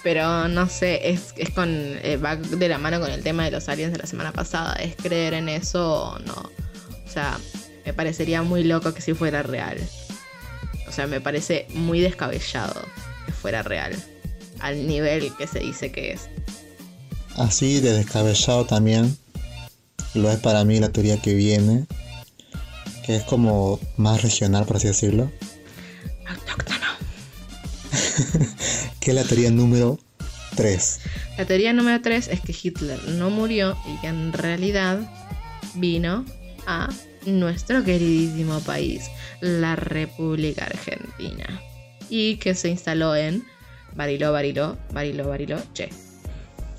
Pero no sé, es, con. eh, va de la mano con el tema de los aliens de la semana pasada. ¿Es creer en eso o no? O sea, me parecería muy loco que si fuera real. O sea, me parece muy descabellado que fuera real. Al nivel que se dice que es. Así de descabellado también lo es para mí la teoría que viene, que es como más regional, por así decirlo, Autóctono. que es la teoría número 3. La teoría número 3 es que Hitler no murió y que en realidad vino a nuestro queridísimo país, la República Argentina. Y que se instaló en Bariló, Bariló, Bariló, Bariló, Che.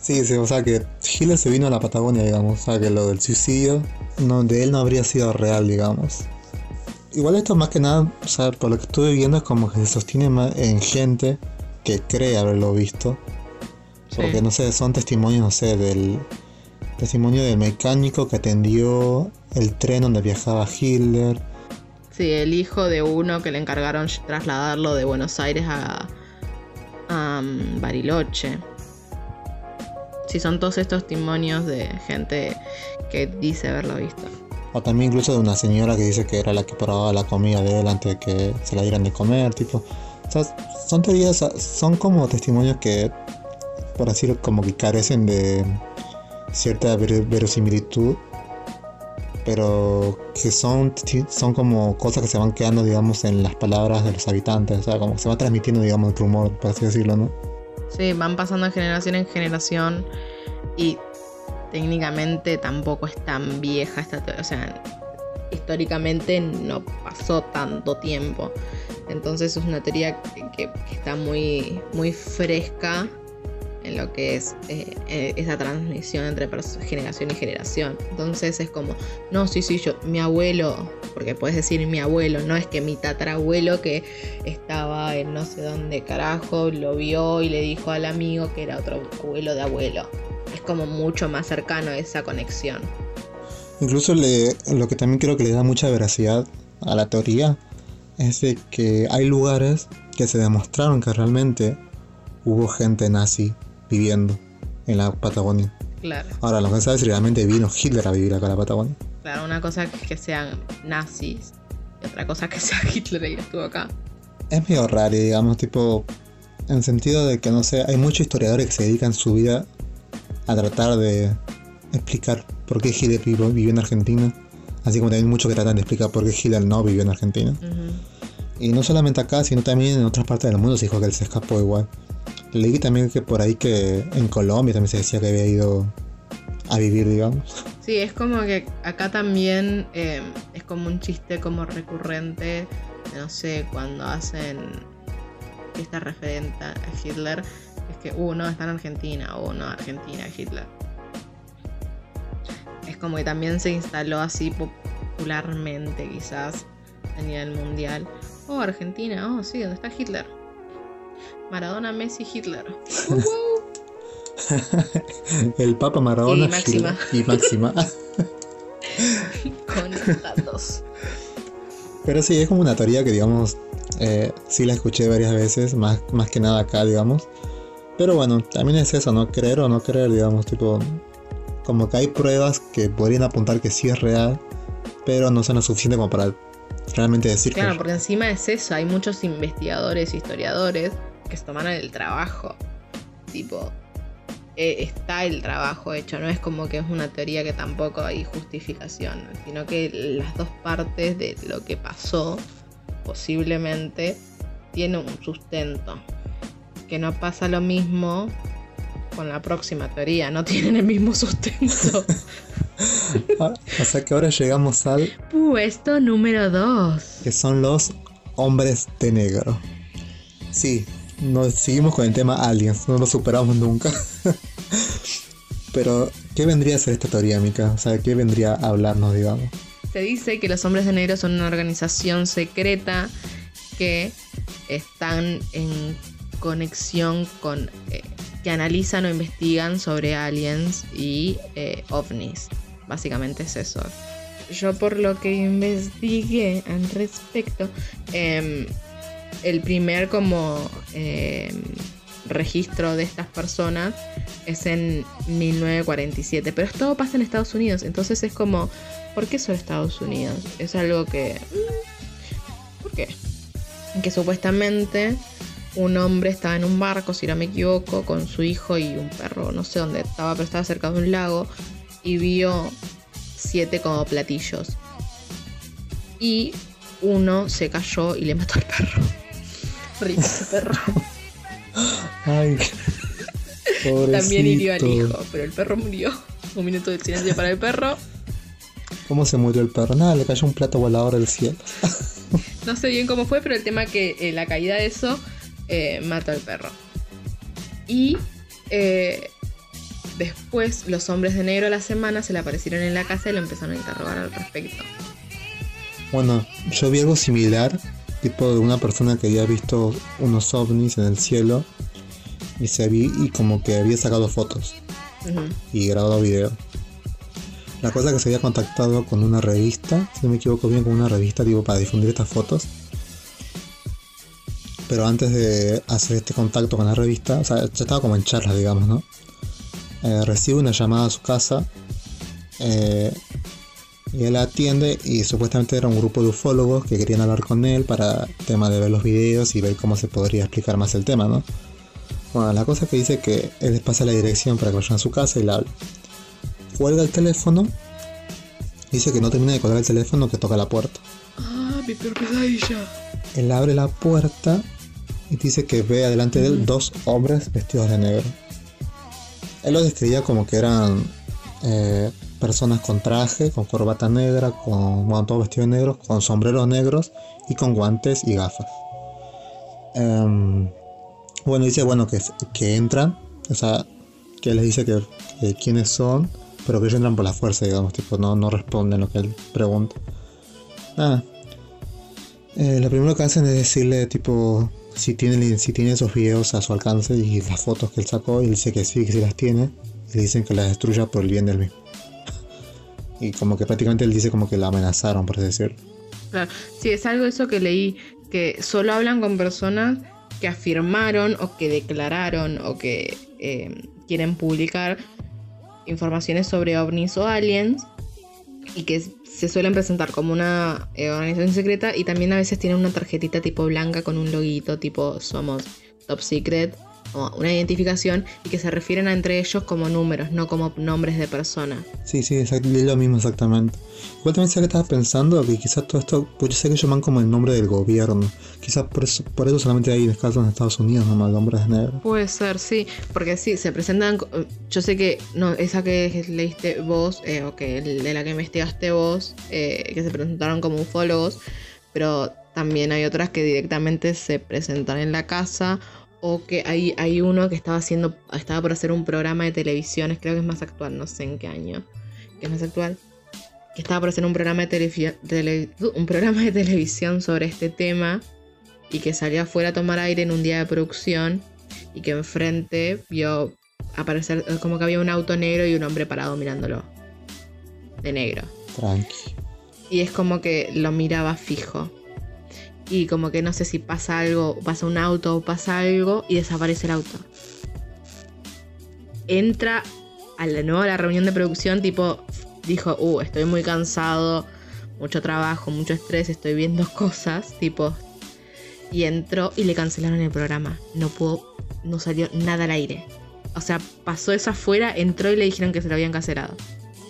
Sí, sí, o sea que Hitler se vino a la Patagonia, digamos, o sea que lo del suicidio no, de él no habría sido real, digamos. Igual esto más que nada, o sea, por lo que estuve viendo es como que se sostiene más en gente que cree haberlo visto. Porque Sí. no sé, son testimonios, no sé, del testimonio del mecánico que atendió el tren donde viajaba Hitler. Sí, el hijo de uno que le encargaron trasladarlo de Buenos Aires a, a mm, Bariloche. Sí, son todos estos testimonios de gente que dice haberlo visto. O también incluso de una señora que dice que era la que probaba la comida de él antes de que se la dieran de comer, tipo. O sea, son teorías, son como testimonios que, por decirlo, como que carecen de cierta ver- verosimilitud, pero que son, son como cosas que se van quedando, digamos, en las palabras de los habitantes, o sea, como que se va transmitiendo, digamos, el rumor, por así decirlo, ¿no? Sí, van pasando de generación en generación y técnicamente tampoco es tan vieja esta teoría. O sea, históricamente no pasó tanto tiempo. Entonces es una teoría que, que- que está muy, muy fresca lo que es eh, eh, esa transmisión entre generación y generación. Entonces es como, no, sí, sí, yo, mi abuelo, porque puedes decir mi abuelo, no es que mi tatarabuelo que estaba en no sé dónde carajo, lo vio y le dijo al amigo que era otro abuelo de abuelo. Es como mucho más cercano esa conexión. Incluso lo que también creo que le da mucha veracidad a la teoría es de que hay lugares que se demostraron que realmente hubo gente nazi viviendo en la Patagonia. Claro. Ahora, lo que sabe si realmente vino Hitler a vivir acá en la Patagonia. Claro, una cosa que sean nazis y otra cosa que sea Hitler y estuvo acá. Es medio raro, digamos, tipo, en el sentido de que, no sé, hay muchos historiadores que se dedican su vida a tratar de explicar por qué Hitler vivió, en Argentina. Así como también muchos que tratan de explicar por qué Hitler no vivió en Argentina. Ujú. Y no solamente acá, sino también en otras partes del mundo se dijo que él se escapó igual. Leí también que por ahí que en Colombia también se decía que había ido a vivir, digamos. Sí, es como que acá también eh, es como un chiste como recurrente, no sé, cuando hacen esta referente a Hitler, es que uno está en Argentina, uno Argentina, Hitler. Es como que también se instaló así popularmente quizás a nivel mundial. Oh, Argentina, oh sí, ¿dónde está Hitler? Maradona, Messi, Hitler. Uh. El Papa Maradona Y Máxima. Hitler y Máxima. Con datos. Pero sí, es como una teoría que, digamos, eh, sí la escuché varias veces, más, más que nada acá, digamos. Pero bueno, también es eso, ¿no? Creer o no creer, digamos, tipo, como que hay pruebas que podrían apuntar que sí es real, pero no son lo suficiente como para realmente decir Claro, que... porque encima es eso, hay muchos investigadores, historiadores que se tomaron el trabajo. Tipo, eh, está el trabajo hecho, no es como que es una teoría que tampoco hay justificación, sino que las dos partes de lo que pasó posiblemente tiene un sustento. Que no pasa lo mismo con la próxima teoría, no tienen el mismo sustento. Ah, o sea que ahora llegamos al Puesto número 2. que son los hombres de negro. Sí, nos seguimos con el tema aliens, no lo superamos nunca. Pero, ¿qué vendría a ser esta teoría, Mika? O sea, ¿qué vendría a hablarnos, digamos? Se dice que los hombres de negro son una organización secreta que están en conexión con. eh, que analizan o investigan sobre aliens y eh, ovnis. Básicamente es eso. Yo, por lo que investigué al respecto, em, el primer como em, registro de estas personas es en 1947, pero todo pasa en Estados Unidos, entonces es como, ¿por qué solo Estados Unidos? Es algo que... mm, ¿Por qué? Que supuestamente un hombre estaba en un barco, si no me equivoco, con su hijo y un perro, no sé dónde estaba, pero estaba cerca de un lago, y vio siete como platillos. Y uno se cayó y le mató al perro. Ese perro. Ay. También hirió al hijo, pero el perro murió. Un minuto de silencio para el perro. ¿Cómo se murió el perro? Nada, le cayó un plato volador del cielo. No sé bien cómo fue, pero el tema que eh, la caída de eso eh, mató al perro. Y eh, Después, los hombres de negro a la semana se le aparecieron en la casa y lo empezaron a interrogar al respecto. Bueno, yo vi algo similar, tipo de una persona que había visto unos ovnis en el cielo y se vi y como que había sacado fotos y grabado video. La cosa es que se había contactado con una revista, si no me equivoco bien, con una revista tipo para difundir estas fotos. Pero antes de hacer este contacto con la revista, o sea, ya estaba como en charlas, digamos, ¿no? Eh, recibe una llamada a su casa eh, y él atiende y supuestamente era un grupo de ufólogos que querían hablar con él para tema de ver los videos y ver cómo se podría explicar más el tema, ¿no? Bueno, la cosa es que dice que él les pasa la dirección para que vayan a su casa y la habla. Cuelga el teléfono, dice que no termina de colgar el teléfono, que toca la puerta. Ah, mi peor pesadilla. Él abre la puerta y dice que ve adelante de él dos hombres vestidos de negro. Él los describía como que eran eh, personas con traje, con corbata negra, con bueno, todos vestidos de negros, con sombreros negros y con guantes y gafas. Em, bueno, dice bueno que, que entran, o sea, que les dice que, quiénes son, pero que ellos entran por la fuerza, digamos, tipo, no, no responden lo que él pregunta. Nada, eh, lo primero que hacen es decirle, tipo, si tiene, si tiene esos videos a su alcance y las fotos que él sacó, y dice que sí, que sí las tiene, y dicen que las destruya por el bien del mismo. Y como que prácticamente él dice como que la amenazaron, por así decirlo. Claro. Sí, es algo eso que leí, que solo hablan con personas que afirmaron o que declararon o que eh, quieren publicar informaciones sobre ovnis o aliens y que se suelen presentar como una eh, organización secreta y también a veces tienen una tarjetita tipo blanca con un loguito tipo somos top secret o una identificación y que se refieren a entre ellos como números, no como nombres de personas. Sí, sí, es lo mismo exactamente. Igual también sé que estaba pensando que quizás todo esto, pues yo sé que llaman como el nombre del gobierno. Quizás por eso, por eso solamente hay casos en Estados Unidos nomás, hombres negros. Puede ser, sí, porque sí, se presentan, yo sé que, no, esa que leíste vos, eh, o que de la que investigaste vos, eh, que se presentaron como ufólogos, pero también hay otras que directamente se presentan en la casa, o que hay, hay uno que estaba haciendo, estaba por hacer un programa de televisión, creo que es más actual, no sé en qué año, que es más actual, que estaba por hacer un programa de, televi- tele- un programa de televisión sobre este tema, y que salió afuera a tomar aire en un día de producción y que enfrente vio aparecer como que había un auto negro y un hombre parado mirándolo de negro. Tranqui. Y es como que lo miraba fijo. Y como que no sé si pasa algo, pasa un auto o pasa algo y desaparece el auto. Entra a la nueva la reunión de producción, tipo, dijo, uh, estoy muy cansado, mucho trabajo, mucho estrés, estoy viendo cosas, tipo. Y entró y le cancelaron el programa. No pudo, no salió nada al aire. O sea, pasó eso afuera, entró y le dijeron que se lo habían cancelado.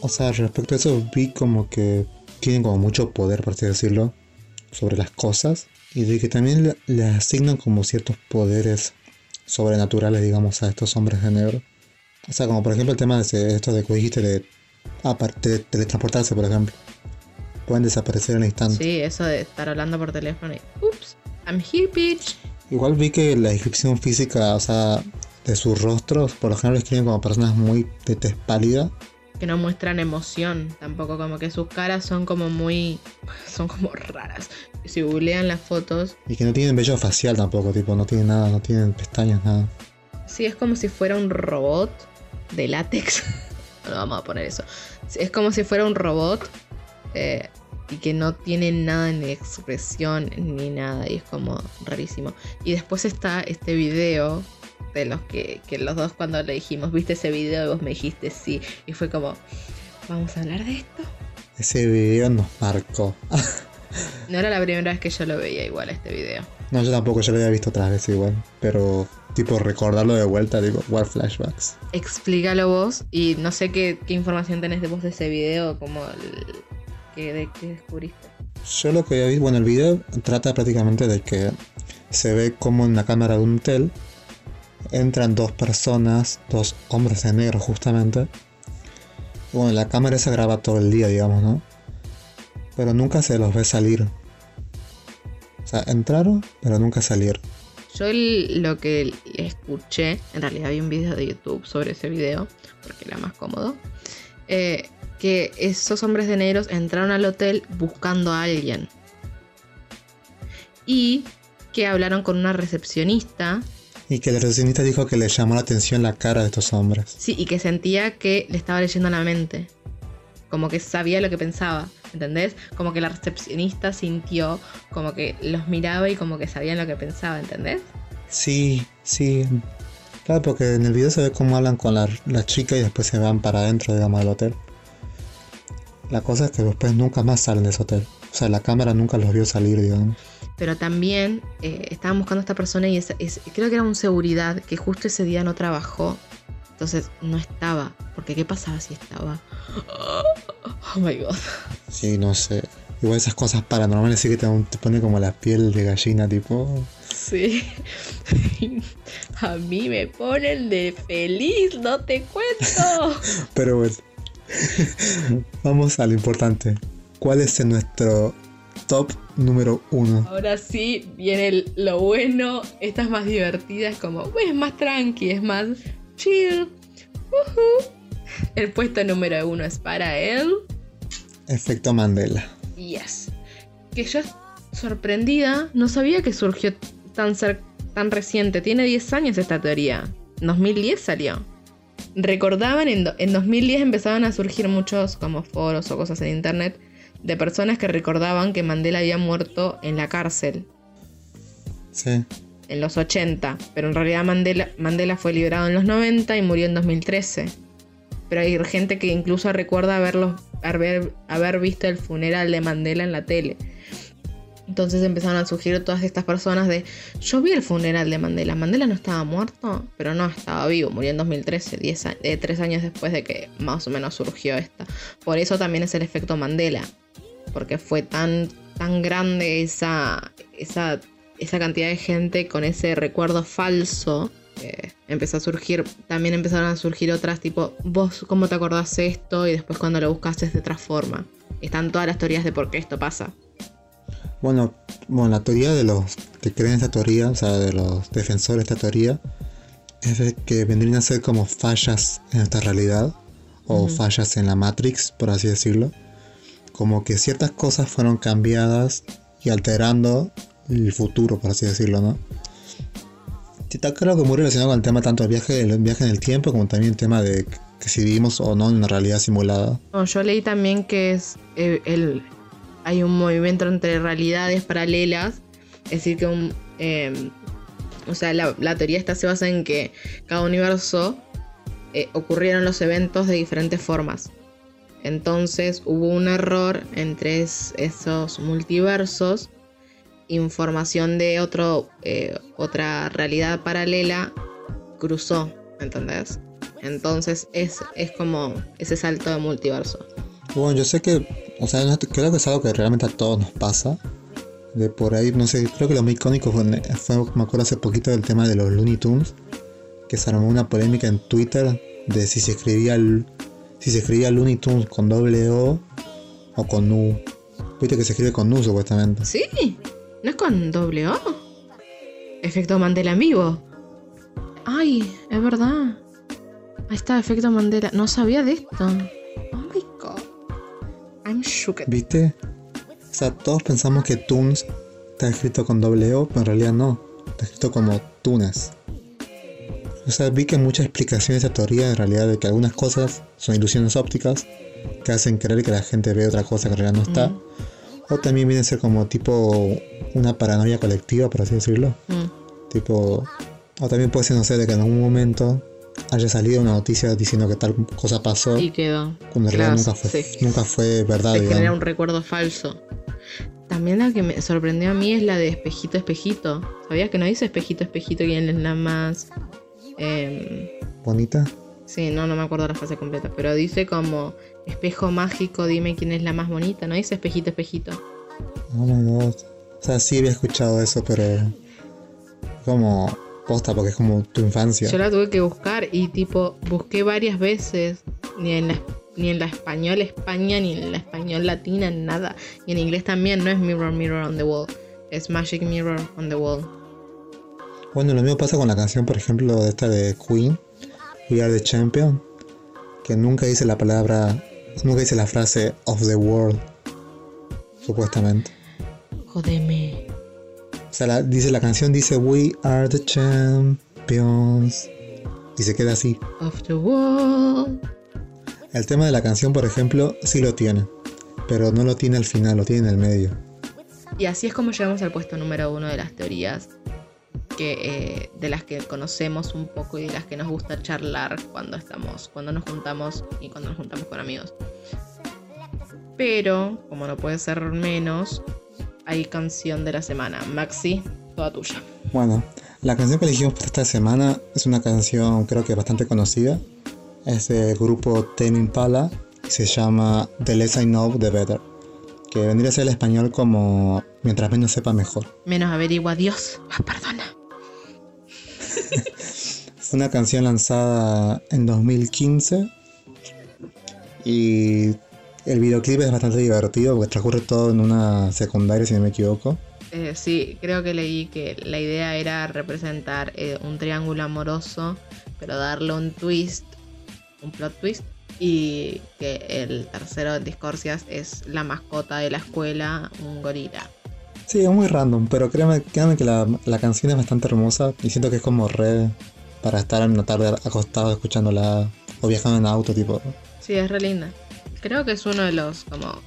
O sea, respecto a eso, vi como que tienen como mucho poder, por así decirlo, sobre las cosas. Y de que también le, asignan como ciertos poderes sobrenaturales, digamos, a estos hombres de negro. O sea, como por ejemplo el tema de ese- esto de que dijiste de, aparte de teletransportarse, por ejemplo. Pueden desaparecer en el instante. Sí, eso de estar hablando por teléfono y. Ups, I'm here, bitch. Igual vi que la descripción física, o sea, de sus rostros, por lo general escriben como personas muy de tez pálida. Que no muestran emoción tampoco, como que sus caras son como muy. son como raras. Si googlean las fotos, Y que no tienen vello facial tampoco, tipo, no tienen nada, no tienen pestañas, nada. sí es como si fuera un robot de látex. no vamos a poner eso. Es como si fuera un robot eh, y que no tiene nada en expresión ni nada. Y es como rarísimo. Y después está este video de los que, que los dos cuando le dijimos, viste ese video y vos me dijiste sí. Y fue como, ¿vamos a hablar de esto? Ese video nos marcó. No era la primera vez que yo lo veía igual este video. No, yo tampoco, yo lo había visto otras veces igual. Pero, tipo, recordarlo de vuelta, digo, war flashbacks. Explícalo vos y no sé qué, qué información tenés de vos de ese video, como el, que, de qué descubriste. Yo lo que había visto, bueno, el video trata prácticamente de que se ve como en la cámara de un hotel entran dos personas, dos hombres de negro justamente. Bueno, la cámara esa graba todo el día, digamos, ¿no? Pero nunca se los ve salir. O sea, entraron, pero nunca salieron. Yo lo que escuché, en realidad vi un video de YouTube sobre ese video, porque era más cómodo, eh, que esos hombres de negros entraron al hotel buscando a alguien. Y que hablaron con una recepcionista, Y que el recepcionista dijo que le llamó la atención la cara de estos hombres. sí, y que sentía que le estaba leyendo la mente. Como que sabía lo que pensaba, ¿entendés? Como que la recepcionista sintió, como que los miraba y como que sabían lo que pensaba, ¿entendés? Sí, sí. Claro, porque en el video se ve cómo hablan con la, la chica y después se van para adentro, digamos, del hotel. La cosa es que después nunca más salen de ese hotel. O sea, la cámara nunca los vio salir, digamos. Pero también eh, estaban buscando a esta persona y es- creo que era un seguridad que justo ese día no trabajó. Entonces no estaba. Porque ¿qué pasaba si estaba? Oh my god. Sí, no sé. Igual esas cosas paranormales sí que te, te pone como la piel de gallina, tipo. Sí. A mí me ponen de feliz, no te cuento. Pero bueno. Vamos a lo importante. ¿Cuál es nuestro top número uno? Ahora sí viene el- lo bueno. Esta es más divertida, es como, "Uy, es más tranqui, es más chill. El puesto número uno es para él. Efecto Mandela. Yes. Que yo, sorprendida, no sabía que surgió tan, tan reciente. Tiene 10 años esta teoría. En 2010 salió. Recordaban, en, en 2010 empezaban a surgir muchos como foros o cosas en internet de personas que recordaban que Mandela había muerto en la cárcel Sí. en los 80, pero en realidad Mandela, Mandela fue liberado en los 90 y murió en 2013. Pero hay gente que incluso recuerda haberlos, haber, haber visto el funeral de Mandela en la tele. Entonces empezaron a surgir todas estas personas de, yo vi el funeral de Mandela, Mandela no estaba muerto, pero no estaba vivo, murió en 2013, 10 a- eh, tres años después de que más o menos surgió esta. Por eso también es el efecto Mandela, porque fue tan, tan grande esa, esa esa cantidad de gente con ese recuerdo falso que empezó a surgir, también empezaron a surgir otras tipo, vos cómo te acordás esto y después cuando lo buscaste es de otra forma. Están todas las teorías de por qué esto pasa. Bueno, bueno, la teoría de los que creen esta teoría, o sea, de los defensores de esta teoría, es de que vendrían a ser como fallas en esta realidad, o fallas en la Matrix, por así decirlo. Como que ciertas cosas fueron cambiadas y alterando el futuro, por así decirlo, ¿no? Está claro que muy relacionado con el tema tanto del viaje, el viaje en el tiempo, como también el tema de que si vivimos o no en una realidad simulada. No, yo leí también que es eh, el, hay un movimiento entre realidades paralelas, es decir, que eh, o sea, la, teoría esta se basa en que cada universo eh, ocurrieron los eventos de diferentes formas. Entonces hubo un error entre es- esos multiversos, información de otro, eh, otra realidad paralela cruzó, ¿entendés? Entonces es, es como ese salto de multiverso. Bueno, yo sé que, o sea, creo que es algo que realmente a todos nos pasa. De por ahí, no sé, creo que lo más icónico fue, me acuerdo hace poquito del tema de los Looney Tunes, que se armó una polémica en Twitter de si se escribía si se escribía Looney Tunes con doble O o con U. Viste que se escribe con U supuestamente. ¿Sí? ¿No es con doble O? Efecto Mandela en vivo. Ay, es verdad. Ahí está, efecto Mandela. No sabía de esto. I'm shook. ¿Viste? O sea, todos pensamos que Tunes está escrito con doble O, pero en realidad no. Está escrito como Tunes. O sea, vi que hay muchas explicaciones de esta teoría en realidad de que algunas cosas son ilusiones ópticas que hacen creer que la gente ve otra cosa que en realidad no está. Mm. O también viene a ser como tipo una paranoia colectiva, por así decirlo. Mm. Tipo, o también puede ser, no sé, de que en algún momento haya salido una noticia diciendo que tal cosa pasó, Y quedó. cuando en realidad nunca fue, sí. nunca fue verdad, Se genera digamos. un recuerdo falso. También la que me sorprendió a mí es la de espejito, espejito. ¿Sabías que no dice espejito, espejito quién es la más... em, Bonita. Sí, no, no me acuerdo la frase completa, pero dice como espejo mágico, dime quién es la más bonita, ¿no? Dice espejito, espejito. Oh my god. O sea, sí había escuchado eso, pero. Como. Posta, porque es como tu infancia. Yo la tuve que buscar y tipo, busqué varias veces, ni en la, ni en la español España, ni en la español latina, nada. Y en inglés también, no es Mirror, Mirror on the Wall, es Magic Mirror on the Wall. Bueno, lo mismo pasa con la canción, por ejemplo, de esta de Queen, We Are the Champion, que nunca dice la palabra, nunca dice la frase of the world, supuestamente. Jodeme. O sea, la- dice la canción dice We Are the Champions y se queda así. Of the world. El tema de la canción, por ejemplo, sí lo tiene, pero no lo tiene al final, lo tiene en el medio. Y así es como llegamos al puesto número uno de las teorías que, eh, de las que conocemos un poco y de las que nos gusta charlar cuando estamos, cuando nos juntamos y cuando nos juntamos con amigos. Pero, como no puede ser menos, hay canción de la semana. Maxi, toda tuya. Bueno, la canción que elegimos para esta semana es una canción creo que bastante conocida. Es del grupo Tame Impala y se llama The Less I Know, The Better. Que vendría a ser el español como Mientras menos sepa mejor. Menos averigua Dios. Ah, perdona. Es una canción lanzada en 2015 y el videoclip es bastante divertido porque transcurre todo en una secundaria si no me equivoco. Eh, sí, creo que leí que la idea era representar eh, un triángulo amoroso, pero darle un twist, un plot twist, y que el tercero en Discordias es la mascota de la escuela, un gorila. Sí, es muy random, pero créanme, créanme que la, la canción es bastante hermosa y siento que es como re para estar en una tarde acostado escuchándola o viajando en auto, tipo. Sí, es re linda. Creo que es uno de los como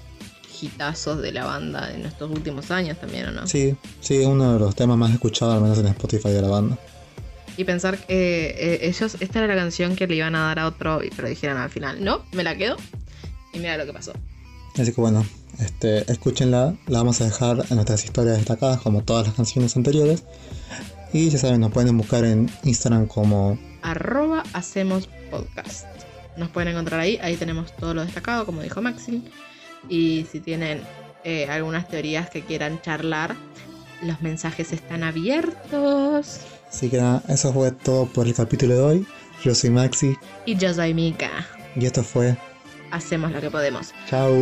hitazos de la banda en estos últimos años también, ¿o no? Sí, sí, es uno de los temas más escuchados al menos en Spotify de la banda. Y pensar que eh, ellos, esta era la canción que le iban a dar a otro, pero dijeron al final, no, me la quedo. Y mira lo que pasó. Así que bueno, este, escúchenla, la vamos a dejar en nuestras historias destacadas como todas las canciones anteriores. Y ya saben, nos pueden buscar en Instagram como arroba hacemos podcast. Nos pueden encontrar ahí, ahí tenemos todo lo destacado, como dijo Maxim. Y si tienen eh, algunas teorías que quieran charlar, los mensajes están abiertos. Así que nada, eso fue todo por el capítulo de hoy. Yo soy Maxi Y yo soy Mika. y esto fue Hacemos lo que podemos. Chao.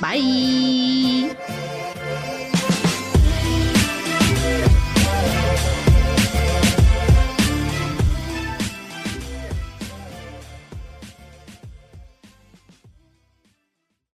Bye.